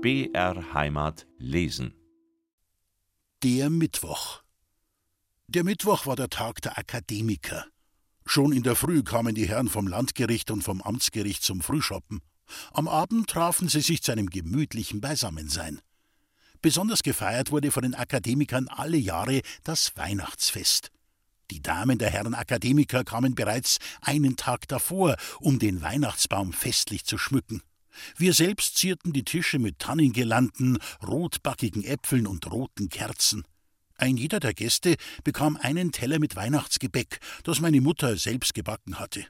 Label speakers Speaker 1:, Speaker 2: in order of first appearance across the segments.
Speaker 1: BR Heimat lesen.
Speaker 2: Der Mittwoch. Der Mittwoch war der Tag der Akademiker. Schon in der Früh kamen die Herren vom Landgericht und vom Amtsgericht zum Frühschoppen. Am Abend trafen sie sich zu einem gemütlichen Beisammensein. Besonders gefeiert wurde von den Akademikern alle Jahre das Weihnachtsfest. Die Damen der Herren Akademiker kamen bereits einen Tag davor, um den Weihnachtsbaum festlich zu schmücken. Wir selbst zierten die Tische mit Tannengirlanden, rotbackigen Äpfeln und roten Kerzen. Ein jeder der Gäste bekam einen Teller mit Weihnachtsgebäck, das meine Mutter selbst gebacken hatte.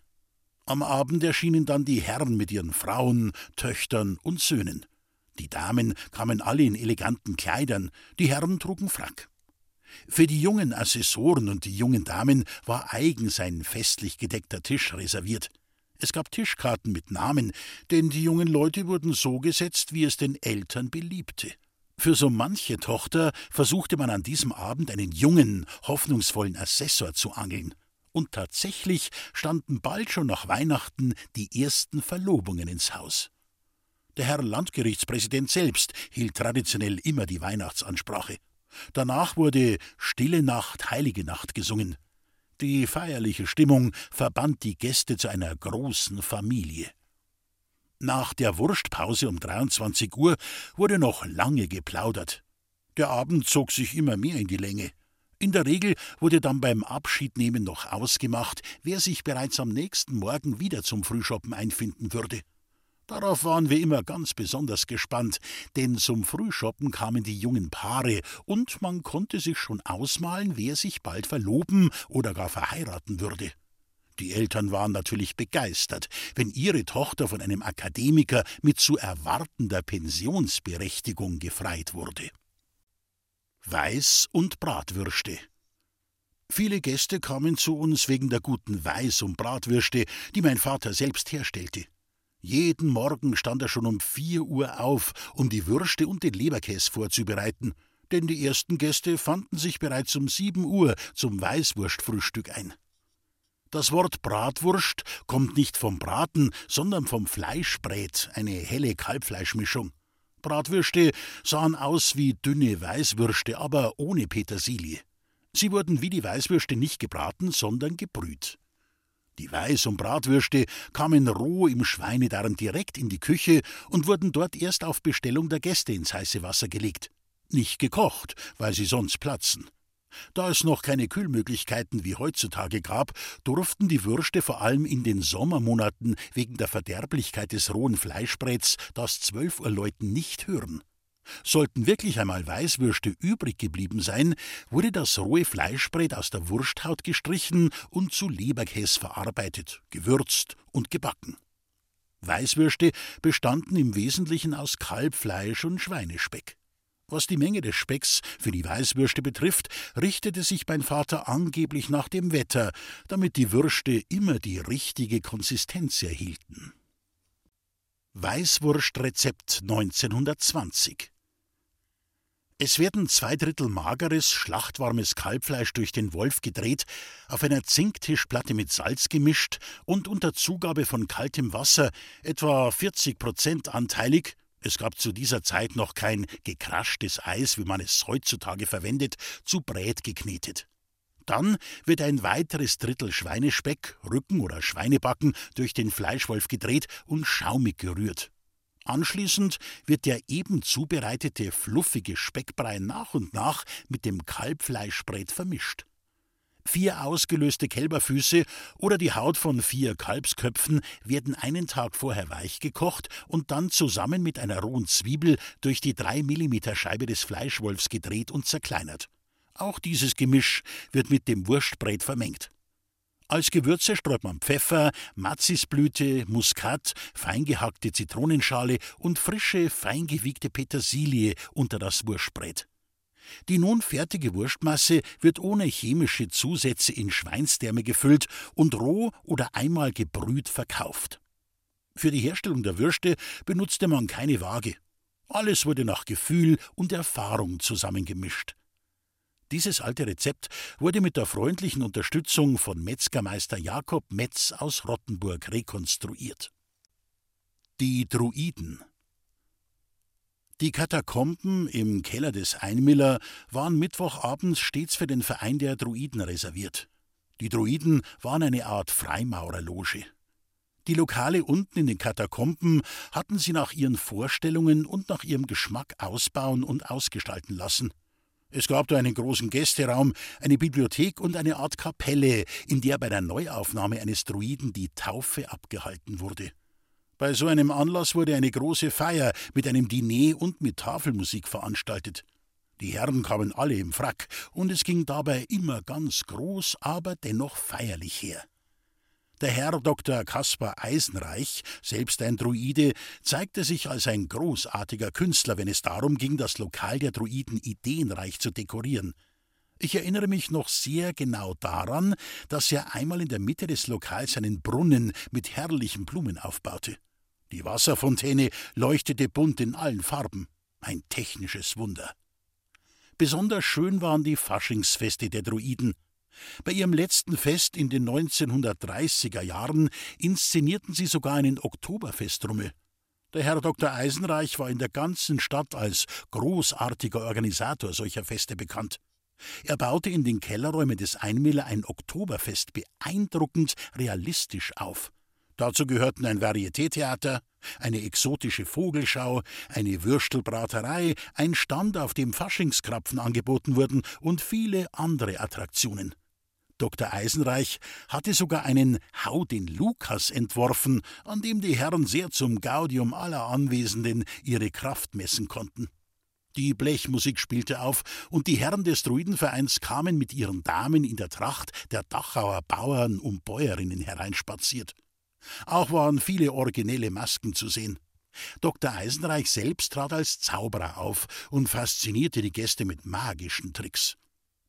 Speaker 2: Am Abend erschienen dann die Herren mit ihren Frauen, Töchtern und Söhnen. Die Damen kamen alle in eleganten Kleidern, die Herren trugen Frack. Für die jungen Assessoren und die jungen Damen war eigens ein festlich gedeckter Tisch reserviert. Es gab Tischkarten mit Namen, denn die jungen Leute wurden so gesetzt, wie es den Eltern beliebte. Für so manche Tochter versuchte man an diesem Abend einen jungen, hoffnungsvollen Assessor zu angeln. Und tatsächlich standen bald schon nach Weihnachten die ersten Verlobungen ins Haus. Der Herr Landgerichtspräsident selbst hielt traditionell immer die Weihnachtsansprache. Danach wurde Stille Nacht, Heilige Nacht gesungen. Die feierliche Stimmung verband die Gäste zu einer großen Familie. Nach der Wurstpause um 23 Uhr wurde noch lange geplaudert. Der Abend zog sich immer mehr in die Länge. In der Regel wurde dann beim Abschiednehmen noch ausgemacht, wer sich bereits am nächsten Morgen wieder zum Frühschoppen einfinden würde. Darauf waren wir immer ganz besonders gespannt, denn zum Frühschoppen kamen die jungen Paare, und man konnte sich schon ausmalen, wer sich bald verloben oder gar verheiraten würde. Die Eltern waren natürlich begeistert, wenn ihre Tochter von einem Akademiker mit zu erwartender Pensionsberechtigung gefreit wurde. Weiß- und Bratwürste. Viele Gäste kamen zu uns wegen der guten Weiß- und Bratwürste, die mein Vater selbst herstellte. Jeden Morgen stand er schon um vier Uhr auf, um die Würste und den Leberkäse vorzubereiten, denn die ersten Gäste fanden sich bereits um sieben Uhr zum Weißwurstfrühstück ein. Das Wort Bratwurst kommt nicht vom Braten, sondern vom Fleischbrät, eine helle Kalbfleischmischung. Bratwürste sahen aus wie dünne Weißwürste, aber ohne Petersilie. Sie wurden wie die Weißwürste nicht gebraten, sondern gebrüht. Die Weiß- und Bratwürste kamen roh im Schweinedarm direkt in die Küche und wurden dort erst auf Bestellung der Gäste ins heiße Wasser gelegt. Nicht gekocht, weil sie sonst platzen. Da es noch keine Kühlmöglichkeiten wie heutzutage gab, durften die Würste vor allem in den Sommermonaten wegen der Verderblichkeit des rohen Fleischbräts das Zwölfuhrläuten nicht hören. Sollten wirklich einmal Weißwürste übrig geblieben sein, wurde das rohe Fleischbrät aus der Wursthaut gestrichen und zu Leberkäse verarbeitet, gewürzt und gebacken. Weißwürste bestanden im Wesentlichen aus Kalbfleisch und Schweinespeck. Was die Menge des Specks für die Weißwürste betrifft, richtete sich mein Vater angeblich nach dem Wetter, damit die Würste immer die richtige Konsistenz erhielten. Weißwurstrezept 1920 es werden zwei Drittel mageres, schlachtwarmes Kalbfleisch durch den Wolf gedreht, auf einer Zinktischplatte mit Salz gemischt und unter Zugabe von kaltem Wasser, etwa 40 Prozent anteilig, es gab zu dieser Zeit noch kein gekraschtes Eis, wie man es heutzutage verwendet, zu Brät geknetet. Dann wird ein weiteres Drittel Schweinespeck, Rücken oder Schweinebacken durch den Fleischwolf gedreht und schaumig gerührt. Anschließend wird der eben zubereitete fluffige Speckbrei nach und nach mit dem Kalbfleischbrät vermischt. Vier ausgelöste Kälberfüße oder die Haut von vier Kalbsköpfen werden einen Tag vorher weich gekocht und dann zusammen mit einer rohen Zwiebel durch die 3 mm Scheibe des Fleischwolfs gedreht und zerkleinert. Auch dieses Gemisch wird mit dem Wurstbrät vermengt. Als Gewürze streut man Pfeffer, Mazisblüte, Muskat, feingehackte Zitronenschale und frische, feingewiegte Petersilie unter das Wurstbrät. Die nun fertige Wurstmasse wird ohne chemische Zusätze in Schweinsdärme gefüllt und roh oder einmal gebrüht verkauft. Für die Herstellung der Würste benutzte man keine Waage. Alles wurde nach Gefühl und Erfahrung zusammengemischt. Dieses alte Rezept wurde mit der freundlichen Unterstützung von Metzgermeister Jakob Metz aus Rottenburg rekonstruiert. Die Druiden Die Katakomben im Keller des Einmiller waren Mittwochabends stets für den Verein der Druiden reserviert. Die Druiden waren eine Art Freimaurerloge. Die Lokale unten in den Katakomben hatten sie nach ihren Vorstellungen und nach ihrem Geschmack ausbauen und ausgestalten lassen. Es gab da einen großen Gästeraum, eine Bibliothek und eine Art Kapelle, in der bei der Neuaufnahme eines Druiden die Taufe abgehalten wurde. Bei so einem Anlass wurde eine große Feier mit einem Diner und mit Tafelmusik veranstaltet. Die Herren kamen alle im Frack, und es ging dabei immer ganz groß, aber dennoch feierlich her. Der Herr Dr. Kaspar Eisenreich, selbst ein Druide, zeigte sich als ein großartiger Künstler, wenn es darum ging, das Lokal der Druiden ideenreich zu dekorieren. Ich erinnere mich noch sehr genau daran, dass er einmal in der Mitte des Lokals einen Brunnen mit herrlichen Blumen aufbaute. Die Wasserfontäne leuchtete bunt in allen Farben. Ein technisches Wunder. Besonders schön waren die Faschingsfeste der Druiden. Bei ihrem letzten Fest in den 1930er Jahren inszenierten sie sogar einen Oktoberfestrummel. Der Herr Dr. Eisenreich war in der ganzen Stadt als großartiger Organisator solcher Feste bekannt. Er baute in den Kellerräumen des Einmiller ein Oktoberfest beeindruckend realistisch auf. Dazu gehörten ein Varietétheater, eine exotische Vogelschau, eine Würstelbraterei, ein Stand, auf dem Faschingskrapfen angeboten wurden und viele andere Attraktionen. Dr. Eisenreich hatte sogar einen Hau den Lukas entworfen, an dem die Herren sehr zum Gaudium aller Anwesenden ihre Kraft messen konnten. Die Blechmusik spielte auf, und die Herren des Druidenvereins kamen mit ihren Damen in der Tracht der Dachauer Bauern und Bäuerinnen hereinspaziert. Auch waren viele originelle Masken zu sehen. Dr. Eisenreich selbst trat als Zauberer auf und faszinierte die Gäste mit magischen Tricks.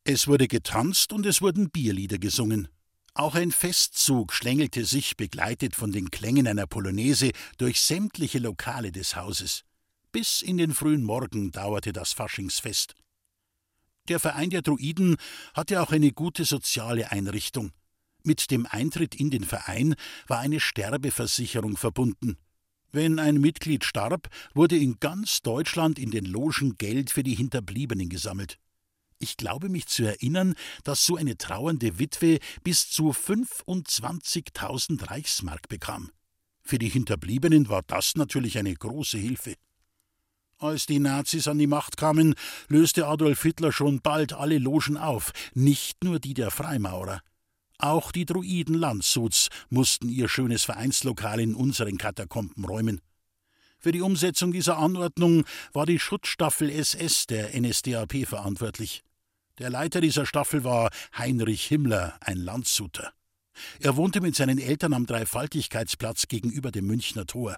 Speaker 2: Es wurde getanzt und es wurden Bierlieder gesungen. Auch ein Festzug schlängelte sich, begleitet von den Klängen einer Polonaise, durch sämtliche Lokale des Hauses. Bis in den frühen Morgen dauerte das Faschingsfest. Der Verein der Druiden hatte auch eine gute soziale Einrichtung. Mit dem Eintritt in den Verein war eine Sterbeversicherung verbunden. Wenn ein Mitglied starb, wurde in ganz Deutschland in den Logen Geld für die Hinterbliebenen gesammelt. Ich glaube mich zu erinnern, dass so eine trauernde Witwe bis zu 25.000 Reichsmark bekam. Für die Hinterbliebenen war das natürlich eine große Hilfe. Als die Nazis an die Macht kamen, löste Adolf Hitler schon bald alle Logen auf, nicht nur die der Freimaurer. Auch die Druiden Landshuts mussten ihr schönes Vereinslokal in unseren Katakomben räumen. Für die Umsetzung dieser Anordnung war die Schutzstaffel SS der NSDAP verantwortlich. Der Leiter dieser Staffel war Heinrich Himmler, ein Landshuter. Er wohnte mit seinen Eltern am Dreifaltigkeitsplatz gegenüber dem Münchner Tor.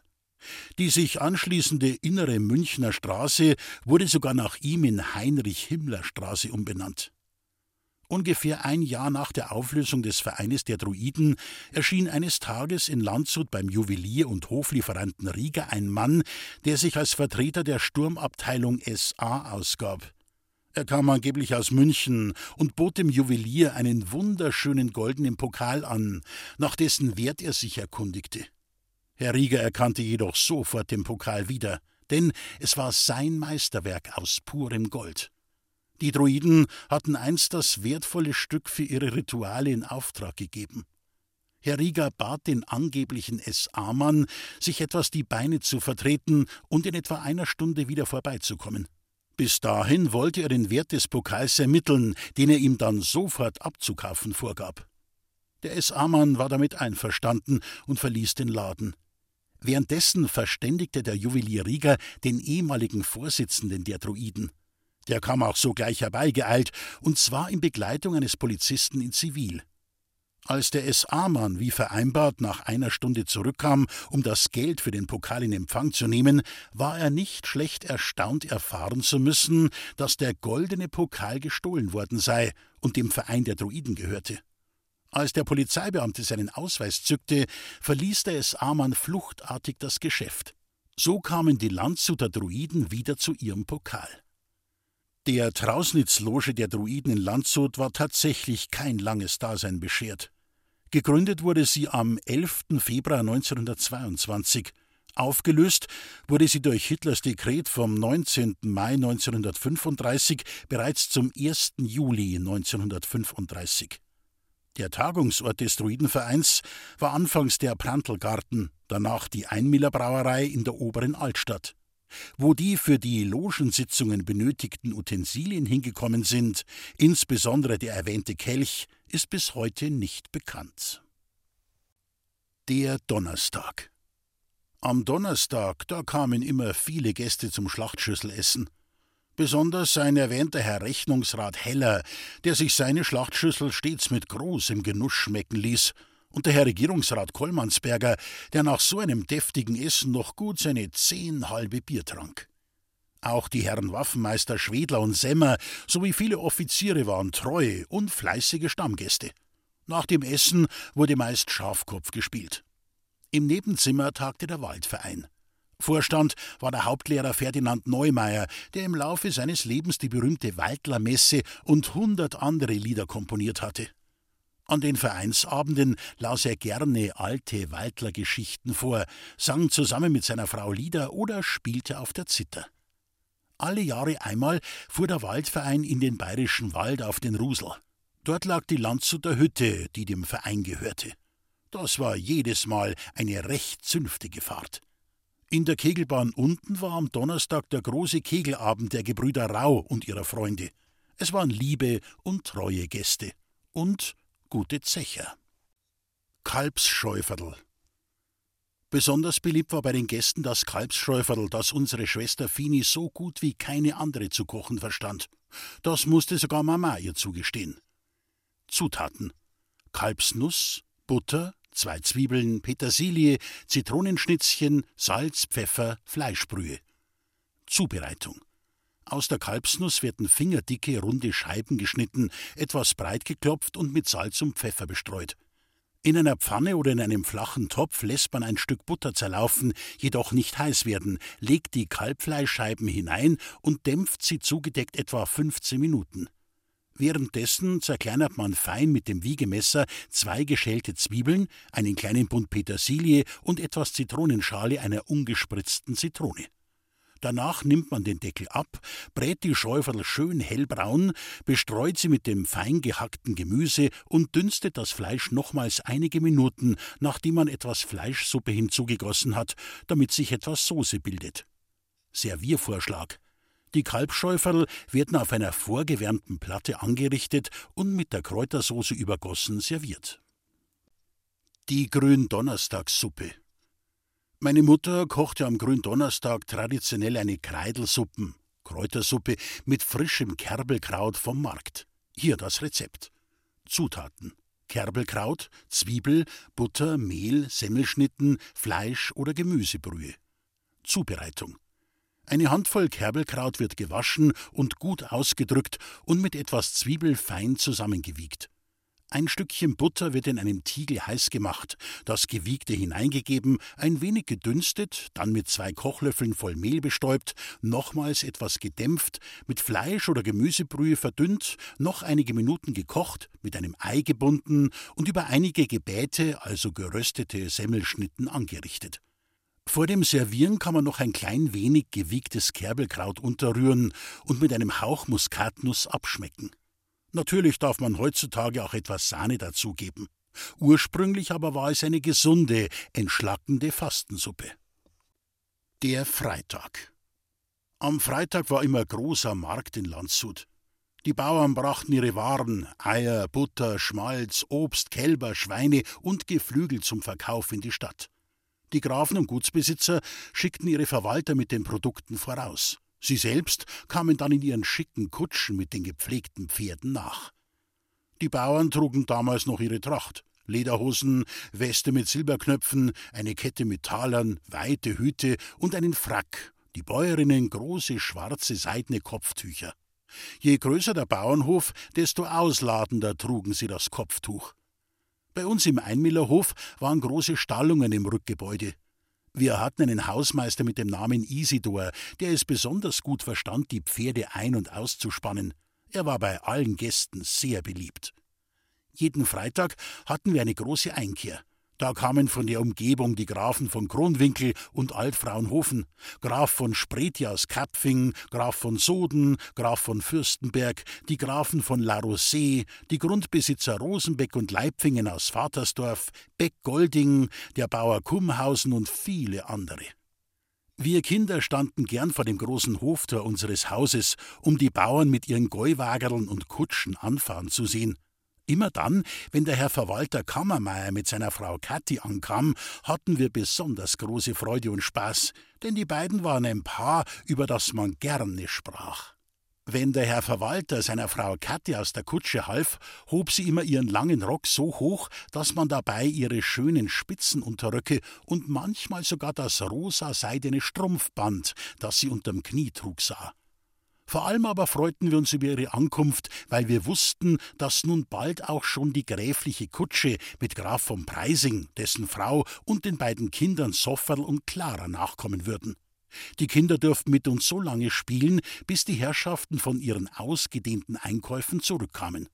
Speaker 2: Die sich anschließende innere Münchner Straße wurde sogar nach ihm in Heinrich Himmler Straße umbenannt. Ungefähr ein Jahr nach der Auflösung des Vereines der Druiden erschien eines Tages in Landshut beim Juwelier und Hoflieferanten Rieger ein Mann, der sich als Vertreter der Sturmabteilung SA ausgab. Er kam angeblich aus München und bot dem Juwelier einen wunderschönen goldenen Pokal an, nach dessen Wert er sich erkundigte. Herr Rieger erkannte jedoch sofort den Pokal wieder, denn es war sein Meisterwerk aus purem Gold. Die Druiden hatten einst das wertvolle Stück für ihre Rituale in Auftrag gegeben. Herr Rieger bat den angeblichen SA-Mann, sich etwas die Beine zu vertreten und in etwa einer Stunde wieder vorbeizukommen. Bis dahin wollte er den Wert des Pokals ermitteln, den er ihm dann sofort abzukaufen vorgab. Der SA-Mann war damit einverstanden und verließ den Laden. Währenddessen verständigte der Juwelier Rieger den ehemaligen Vorsitzenden der Druiden. Der kam auch sogleich herbeigeeilt, und zwar in Begleitung eines Polizisten in Zivil. Als der SA-Mann wie vereinbart nach einer Stunde zurückkam, um das Geld für den Pokal in Empfang zu nehmen, war er nicht schlecht erstaunt erfahren zu müssen, dass der goldene Pokal gestohlen worden sei und dem Verein der Druiden gehörte. Als der Polizeibeamte seinen Ausweis zückte, verließ der SA-Mann fluchtartig das Geschäft. So kamen die Landshuter Druiden wieder zu ihrem Pokal. Der Trausnitzloge der Druiden in Landshut war tatsächlich kein langes Dasein beschert. Gegründet wurde sie am 11. Februar 1922, Aufgelöst wurde sie durch Hitlers Dekret vom 19. Mai 1935 bereits zum 1. Juli 1935. Der Tagungsort des Druidenvereins war anfangs der Prantl-Garten, danach die Einmiller Brauerei in der oberen Altstadt. Wo die für die Logensitzungen benötigten Utensilien hingekommen sind, insbesondere der erwähnte Kelch, ist bis heute nicht bekannt. Der Donnerstag. Am Donnerstag, da kamen immer viele Gäste zum Schlachtschüsselessen. Besonders sein erwähnter Herr Rechnungsrat Heller, der sich seine Schlachtschüssel stets mit großem Genuss schmecken ließ, und der Herr Regierungsrat Kollmannsberger, der nach so einem deftigen Essen noch gut seine zehn halbe Bier trank. Auch die Herren Waffenmeister Schwedler und Semmer sowie viele Offiziere waren treue und fleißige Stammgäste. Nach dem Essen wurde meist Schafkopf gespielt. Im Nebenzimmer tagte der Waldverein. Vorstand war der Hauptlehrer Ferdinand Neumeier, der im Laufe seines Lebens die berühmte Waldlermesse und hundert andere Lieder komponiert hatte. An den Vereinsabenden las er gerne alte Waldlergeschichten vor, sang zusammen mit seiner Frau Lieder oder spielte auf der Zither. Alle Jahre einmal fuhr der Waldverein in den bayerischen Wald auf den Rusel. Dort lag die Landshuter Hütte, die dem Verein gehörte. Das war jedes Mal eine recht zünftige Fahrt. In der Kegelbahn unten war am Donnerstag der große Kegelabend der Gebrüder Rau und ihrer Freunde. Es waren liebe und treue Gäste und gute Zecher. Kalbsschäuferl. Besonders beliebt war bei den Gästen das Kalbsschäuferl, das unsere Schwester Fini so gut wie keine andere zu kochen verstand. Das musste sogar Mama ihr zugestehen. Zutaten: Kalbsnuss, Butter, zwei Zwiebeln, Petersilie, Zitronenschnitzchen, Salz, Pfeffer, Fleischbrühe. Zubereitung. Aus der Kalbsnuss werden fingerdicke, runde Scheiben geschnitten, etwas breit geklopft und mit Salz und Pfeffer bestreut. In einer Pfanne oder in einem flachen Topf lässt man ein Stück Butter zerlaufen, jedoch nicht heiß werden, legt die Kalbfleischscheiben hinein und dämpft sie zugedeckt etwa 15 Minuten. Währenddessen zerkleinert man fein mit dem Wiegemesser zwei geschälte Zwiebeln, einen kleinen Bund Petersilie und etwas Zitronenschale einer ungespritzten Zitrone. Danach nimmt man den Deckel ab, brät die Schäuferl schön hellbraun, bestreut sie mit dem fein gehackten Gemüse und dünstet das Fleisch nochmals einige Minuten, nachdem man etwas Fleischsuppe hinzugegossen hat, damit sich etwas Soße bildet. Serviervorschlag die Kalbschäuferl werden auf einer vorgewärmten Platte angerichtet und mit der Kräutersoße übergossen serviert. Die Gründonnerstagssuppe. Meine Mutter kochte am Gründonnerstag traditionell eine Kreidelsuppen, Kräutersuppe mit frischem Kerbelkraut vom Markt. Hier das Rezept. Zutaten: Kerbelkraut, Zwiebel, Butter, Mehl, Semmelschnitten, Fleisch oder Gemüsebrühe. Zubereitung: eine Handvoll Kerbelkraut wird gewaschen und gut ausgedrückt und mit etwas Zwiebel fein zusammengewiegt. Ein Stückchen Butter wird in einem Tiegel heiß gemacht, das Gewiegte hineingegeben, ein wenig gedünstet, dann mit zwei Kochlöffeln voll Mehl bestäubt, nochmals etwas gedämpft, mit Fleisch oder Gemüsebrühe verdünnt, noch einige Minuten gekocht, mit einem Ei gebunden und über einige Gebäte, also geröstete Semmelschnitten, angerichtet. Vor dem Servieren kann man noch ein klein wenig gewiegtes Kerbelkraut unterrühren und mit einem Hauch Muskatnuss abschmecken. Natürlich darf man heutzutage auch etwas Sahne dazugeben. Ursprünglich aber war es eine gesunde, entschlackende Fastensuppe. Der Freitag. Am Freitag war immer großer Markt in Landshut. Die Bauern brachten ihre Waren, Eier, Butter, Schmalz, Obst, Kälber, Schweine und Geflügel zum Verkauf in die Stadt. Die Grafen und Gutsbesitzer schickten ihre Verwalter mit den Produkten voraus. Sie selbst kamen dann in ihren schicken Kutschen mit den gepflegten Pferden nach. Die Bauern trugen damals noch ihre Tracht. Lederhosen, Weste mit Silberknöpfen, eine Kette mit Talern, weite Hüte und einen Frack, die Bäuerinnen große schwarze seidene Kopftücher. Je größer der Bauernhof, desto ausladender trugen sie das Kopftuch. Bei uns im Einmillerhof waren große Stallungen im Rückgebäude. Wir hatten einen Hausmeister mit dem Namen Isidor, der es besonders gut verstand, die Pferde ein- und auszuspannen. Er war bei allen Gästen sehr beliebt. Jeden Freitag hatten wir eine große Einkehr. Da kamen von der Umgebung die Grafen von Kronwinkel und Altfraunhofen, Graf von Spreti aus Kapfing, Graf von Soden, Graf von Fürstenberg, die Grafen von La Rosée, die Grundbesitzer Rosenbeck und Leipfingen aus Vatersdorf, Beck-Golding, der Bauer Kumhausen und viele andere. Wir Kinder standen gern vor dem großen Hoftor unseres Hauses, um die Bauern mit ihren Gäuwagerln und Kutschen anfahren zu sehen. Immer dann, wenn der Herr Verwalter Kammermeier mit seiner Frau Kathi ankam, hatten wir besonders große Freude und Spaß, denn die beiden waren ein Paar, über das man gerne sprach. Wenn der Herr Verwalter seiner Frau Kathi aus der Kutsche half, hob sie immer ihren langen Rock so hoch, dass man dabei ihre schönen Spitzenunterröcke und manchmal sogar das rosa seidene Strumpfband, das sie unterm Knie trug, sah. Vor allem aber freuten wir uns über ihre Ankunft, weil wir wussten, dass nun bald auch schon die gräfliche Kutsche mit Graf von Preising, dessen Frau und den beiden Kindern Sofferl und Clara nachkommen würden. Die Kinder durften mit uns so lange spielen, bis die Herrschaften von ihren ausgedehnten Einkäufen zurückkamen.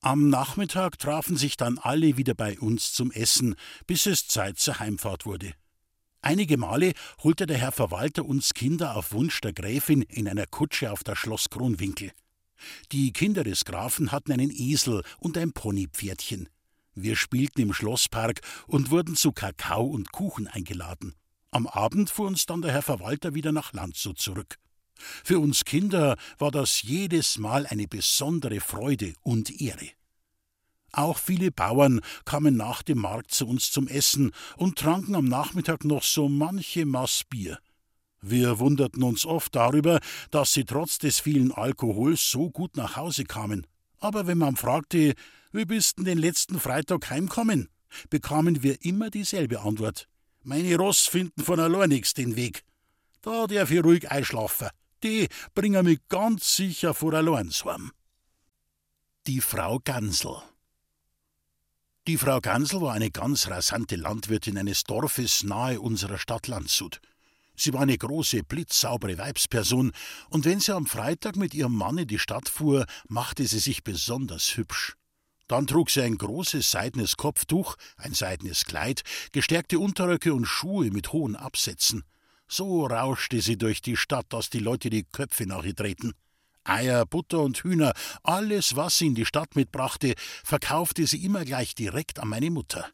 Speaker 2: Am Nachmittag trafen sich dann alle wieder bei uns zum Essen, bis es Zeit zur Heimfahrt wurde. Einige Male holte der Herr Verwalter uns Kinder auf Wunsch der Gräfin in einer Kutsche auf das Schloss Kronwinkel. Die Kinder des Grafen hatten einen Esel und ein Ponypferdchen. Wir spielten im Schlosspark und wurden zu Kakao und Kuchen eingeladen. Am Abend fuhr uns dann der Herr Verwalter wieder nach Landshut zurück. Für uns Kinder war das jedes Mal eine besondere Freude und Ehre. Auch viele Bauern kamen nach dem Markt zu uns zum Essen und tranken am Nachmittag noch so manche Maß Bier. Wir wunderten uns oft darüber, dass sie trotz des vielen Alkohols so gut nach Hause kamen. Aber wenn man fragte, wie bist denn den letzten Freitag heimkommen, bekamen wir immer dieselbe Antwort. Meine Ross finden von allein nix den Weg. Da darf ich ruhig einschlafen. Die bringen mich ganz sicher vor allein. Die Frau Gansel die Frau Gansel war eine ganz rasante Landwirtin eines Dorfes nahe unserer Stadt Landshut. Sie war eine große, blitzsaubere Weibsperson, und wenn sie am Freitag mit ihrem Mann in die Stadt fuhr, machte sie sich besonders hübsch. Dann trug sie ein großes seidenes Kopftuch, ein seidenes Kleid, gestärkte Unterröcke und Schuhe mit hohen Absätzen. So rauschte sie durch die Stadt, dass die Leute die Köpfe nach ihr drehten. Eier, Butter und Hühner, alles, was sie in die Stadt mitbrachte, verkaufte sie immer gleich direkt an meine Mutter.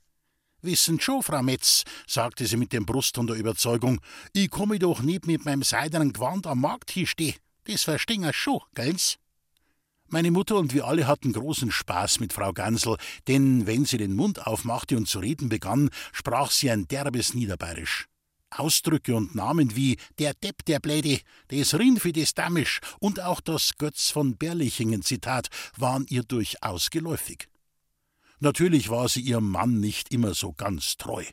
Speaker 2: Wissen schon, Frau Metz, sagte sie mit dem Brustton der Überzeugung, ich komme doch nicht mit meinem seidenen Gewand am Markt hier steh. Das verstehen schon, gell's? Meine Mutter und wir alle hatten großen Spaß mit Frau Gansel, denn wenn sie den Mund aufmachte und zu reden begann, sprach sie ein derbes Niederbayerisch. Ausdrücke und Namen wie der Depp, der Bläde, des Rinfi, des Damisch und auch das Götz von Berlichingen Zitat waren ihr durchaus geläufig. Natürlich war sie ihrem Mann nicht immer so ganz treu.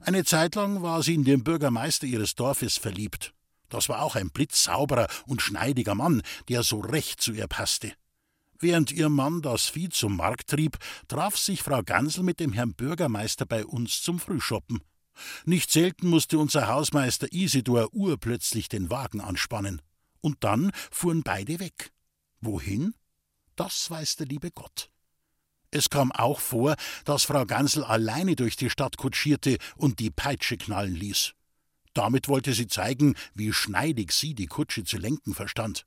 Speaker 2: Eine Zeit lang war sie in den Bürgermeister ihres Dorfes verliebt. Das war auch ein blitzsauberer und schneidiger Mann, der so recht zu ihr passte. Während ihr Mann das Vieh zum Markt trieb, traf sich Frau Gansel mit dem Herrn Bürgermeister bei uns zum Frühschoppen. Nicht selten musste unser Hausmeister Isidor urplötzlich den Wagen anspannen. Und dann fuhren beide weg. Wohin? Das weiß der liebe Gott. Es kam auch vor, dass Frau Gansel alleine durch die Stadt kutschierte und die Peitsche knallen ließ. Damit wollte sie zeigen, wie schneidig sie die Kutsche zu lenken verstand.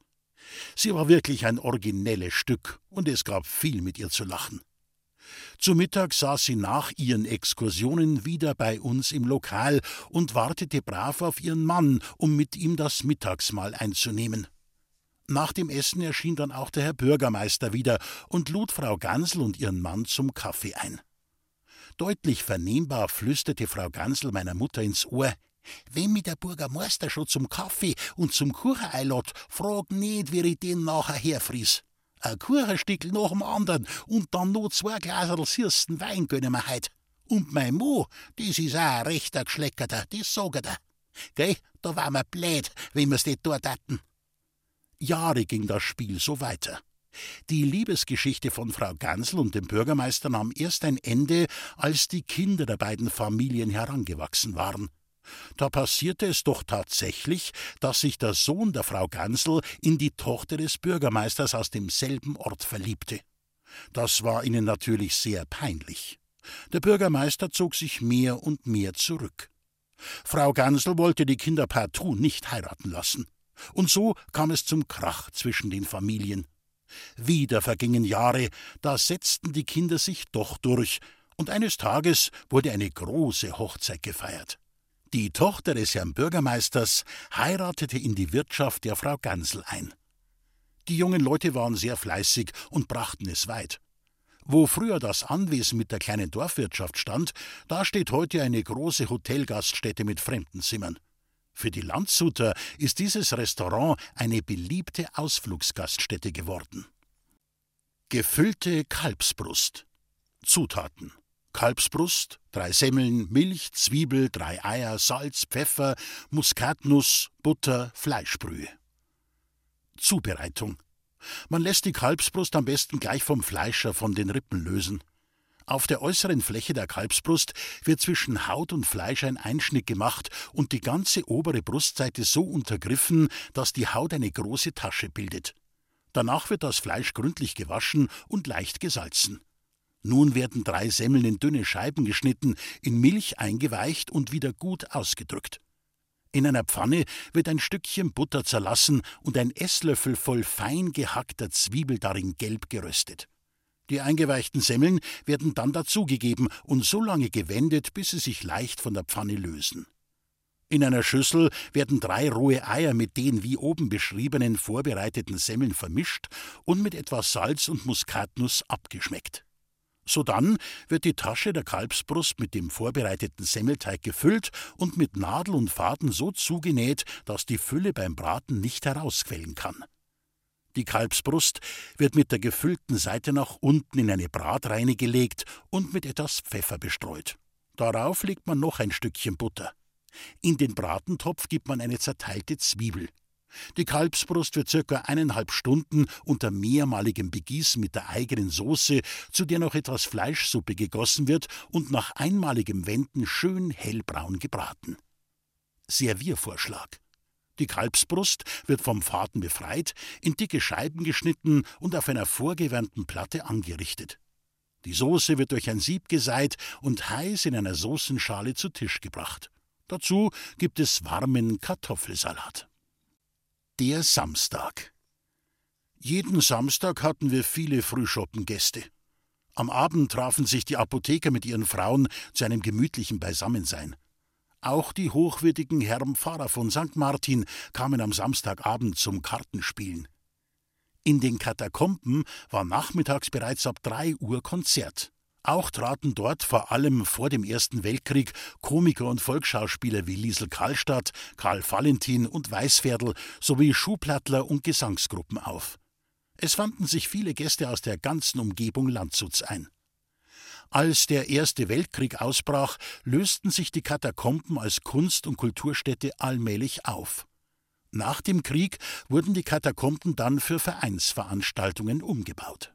Speaker 2: Sie war wirklich ein originelles Stück, und es gab viel mit ihr zu lachen. Zu Mittag saß sie nach ihren Exkursionen wieder bei uns im Lokal und wartete brav auf ihren Mann, um mit ihm das Mittagsmahl einzunehmen. Nach dem Essen erschien dann auch der Herr Bürgermeister wieder und lud Frau Gansel und ihren Mann zum Kaffee ein. Deutlich vernehmbar flüsterte Frau Gansel meiner Mutter ins Ohr wenn mich der Bürgermeister schon zum Kaffee und zum Kuchen einlädt, frag nicht, wie ich den nachher herfries. Ein Kuchenstückel nach dem anderen und dann noch zwei Glaserl süßen Wein gönnen wir heut. Und mein Mo, das is auch ein rechter Geschleckerter, das sag ich dir. Gell, da war mir blöd, wenn wir's nicht dort hatten. Jahre ging das Spiel so weiter. Die Liebesgeschichte von Frau Gansel und dem Bürgermeister nahm erst ein Ende, als die Kinder der beiden Familien herangewachsen waren. Da passierte es doch tatsächlich, dass sich der Sohn der Frau Gansel in die Tochter des Bürgermeisters aus demselben Ort verliebte. Das war ihnen natürlich sehr peinlich. Der Bürgermeister zog sich mehr und mehr zurück. Frau Gansel wollte die Kinder partout nicht heiraten lassen. Und so kam es zum Krach zwischen den Familien. Wieder vergingen Jahre, da setzten die Kinder sich doch durch, und eines Tages wurde eine große Hochzeit gefeiert. Die Tochter des Herrn Bürgermeisters heiratete in die Wirtschaft der Frau Gansel ein. Die jungen Leute waren sehr fleißig und brachten es weit. Wo früher das Anwesen mit der kleinen Dorfwirtschaft stand, da steht heute eine große Hotelgaststätte mit Fremdenzimmern. Für die Landshuter ist dieses Restaurant eine beliebte Ausflugsgaststätte geworden. Gefüllte Kalbsbrust. Zutaten: Kalbsbrust, drei Semmeln, Milch, Zwiebel, drei Eier, Salz, Pfeffer, Muskatnuss, Butter, Fleischbrühe. Zubereitung: Man lässt die Kalbsbrust am besten gleich vom Fleischer von den Rippen lösen. Auf der äußeren Fläche der Kalbsbrust wird zwischen Haut und Fleisch ein Einschnitt gemacht und die ganze obere Brustseite so untergriffen, dass die Haut eine große Tasche bildet. Danach wird das Fleisch gründlich gewaschen und leicht gesalzen. Nun werden drei Semmeln in dünne Scheiben geschnitten, in Milch eingeweicht und wieder gut ausgedrückt. In einer Pfanne wird ein Stückchen Butter zerlassen und ein Esslöffel voll fein gehackter Zwiebel darin gelb geröstet. Die eingeweichten Semmeln werden dann dazugegeben und so lange gewendet, bis sie sich leicht von der Pfanne lösen. In einer Schüssel werden drei rohe Eier mit den wie oben beschriebenen vorbereiteten Semmeln vermischt und mit etwas Salz und Muskatnuss abgeschmeckt. Sodann wird die Tasche der Kalbsbrust mit dem vorbereiteten Semmelteig gefüllt und mit Nadel und Faden so zugenäht, dass die Fülle beim Braten nicht herausquellen kann. Die Kalbsbrust wird mit der gefüllten Seite nach unten in eine Bratreine gelegt und mit etwas Pfeffer bestreut. Darauf legt man noch ein Stückchen Butter. In den Bratentopf gibt man eine zerteilte Zwiebel. Die Kalbsbrust wird circa eineinhalb Stunden unter mehrmaligem Begießen mit der eigenen Soße, zu der noch etwas Fleischsuppe gegossen wird und nach einmaligem Wenden schön hellbraun gebraten. Serviervorschlag. Die Kalbsbrust wird vom Faden befreit, in dicke Scheiben geschnitten und auf einer vorgewärmten Platte angerichtet. Die Soße wird durch ein Sieb geseit und heiß in einer Soßenschale zu Tisch gebracht. Dazu gibt es warmen Kartoffelsalat. Der Samstag. Jeden Samstag hatten wir viele Frühschoppengäste. Am Abend trafen sich die Apotheker mit ihren Frauen zu einem gemütlichen Beisammensein. Auch die hochwürdigen Herren Pfarrer von St. Martin kamen am Samstagabend zum Kartenspielen. In den Katakomben war nachmittags bereits ab drei Uhr Konzert. Auch traten dort vor allem vor dem Ersten Weltkrieg Komiker und Volksschauspieler wie Liesel Karlstadt, Karl Valentin und Weißverdl sowie Schuhplattler und Gesangsgruppen auf. Es fanden sich viele Gäste aus der ganzen Umgebung Landshuts ein. Als der Erste Weltkrieg ausbrach, lösten sich die Katakomben als Kunst- und Kulturstätte allmählich auf. Nach dem Krieg wurden die Katakomben dann für Vereinsveranstaltungen umgebaut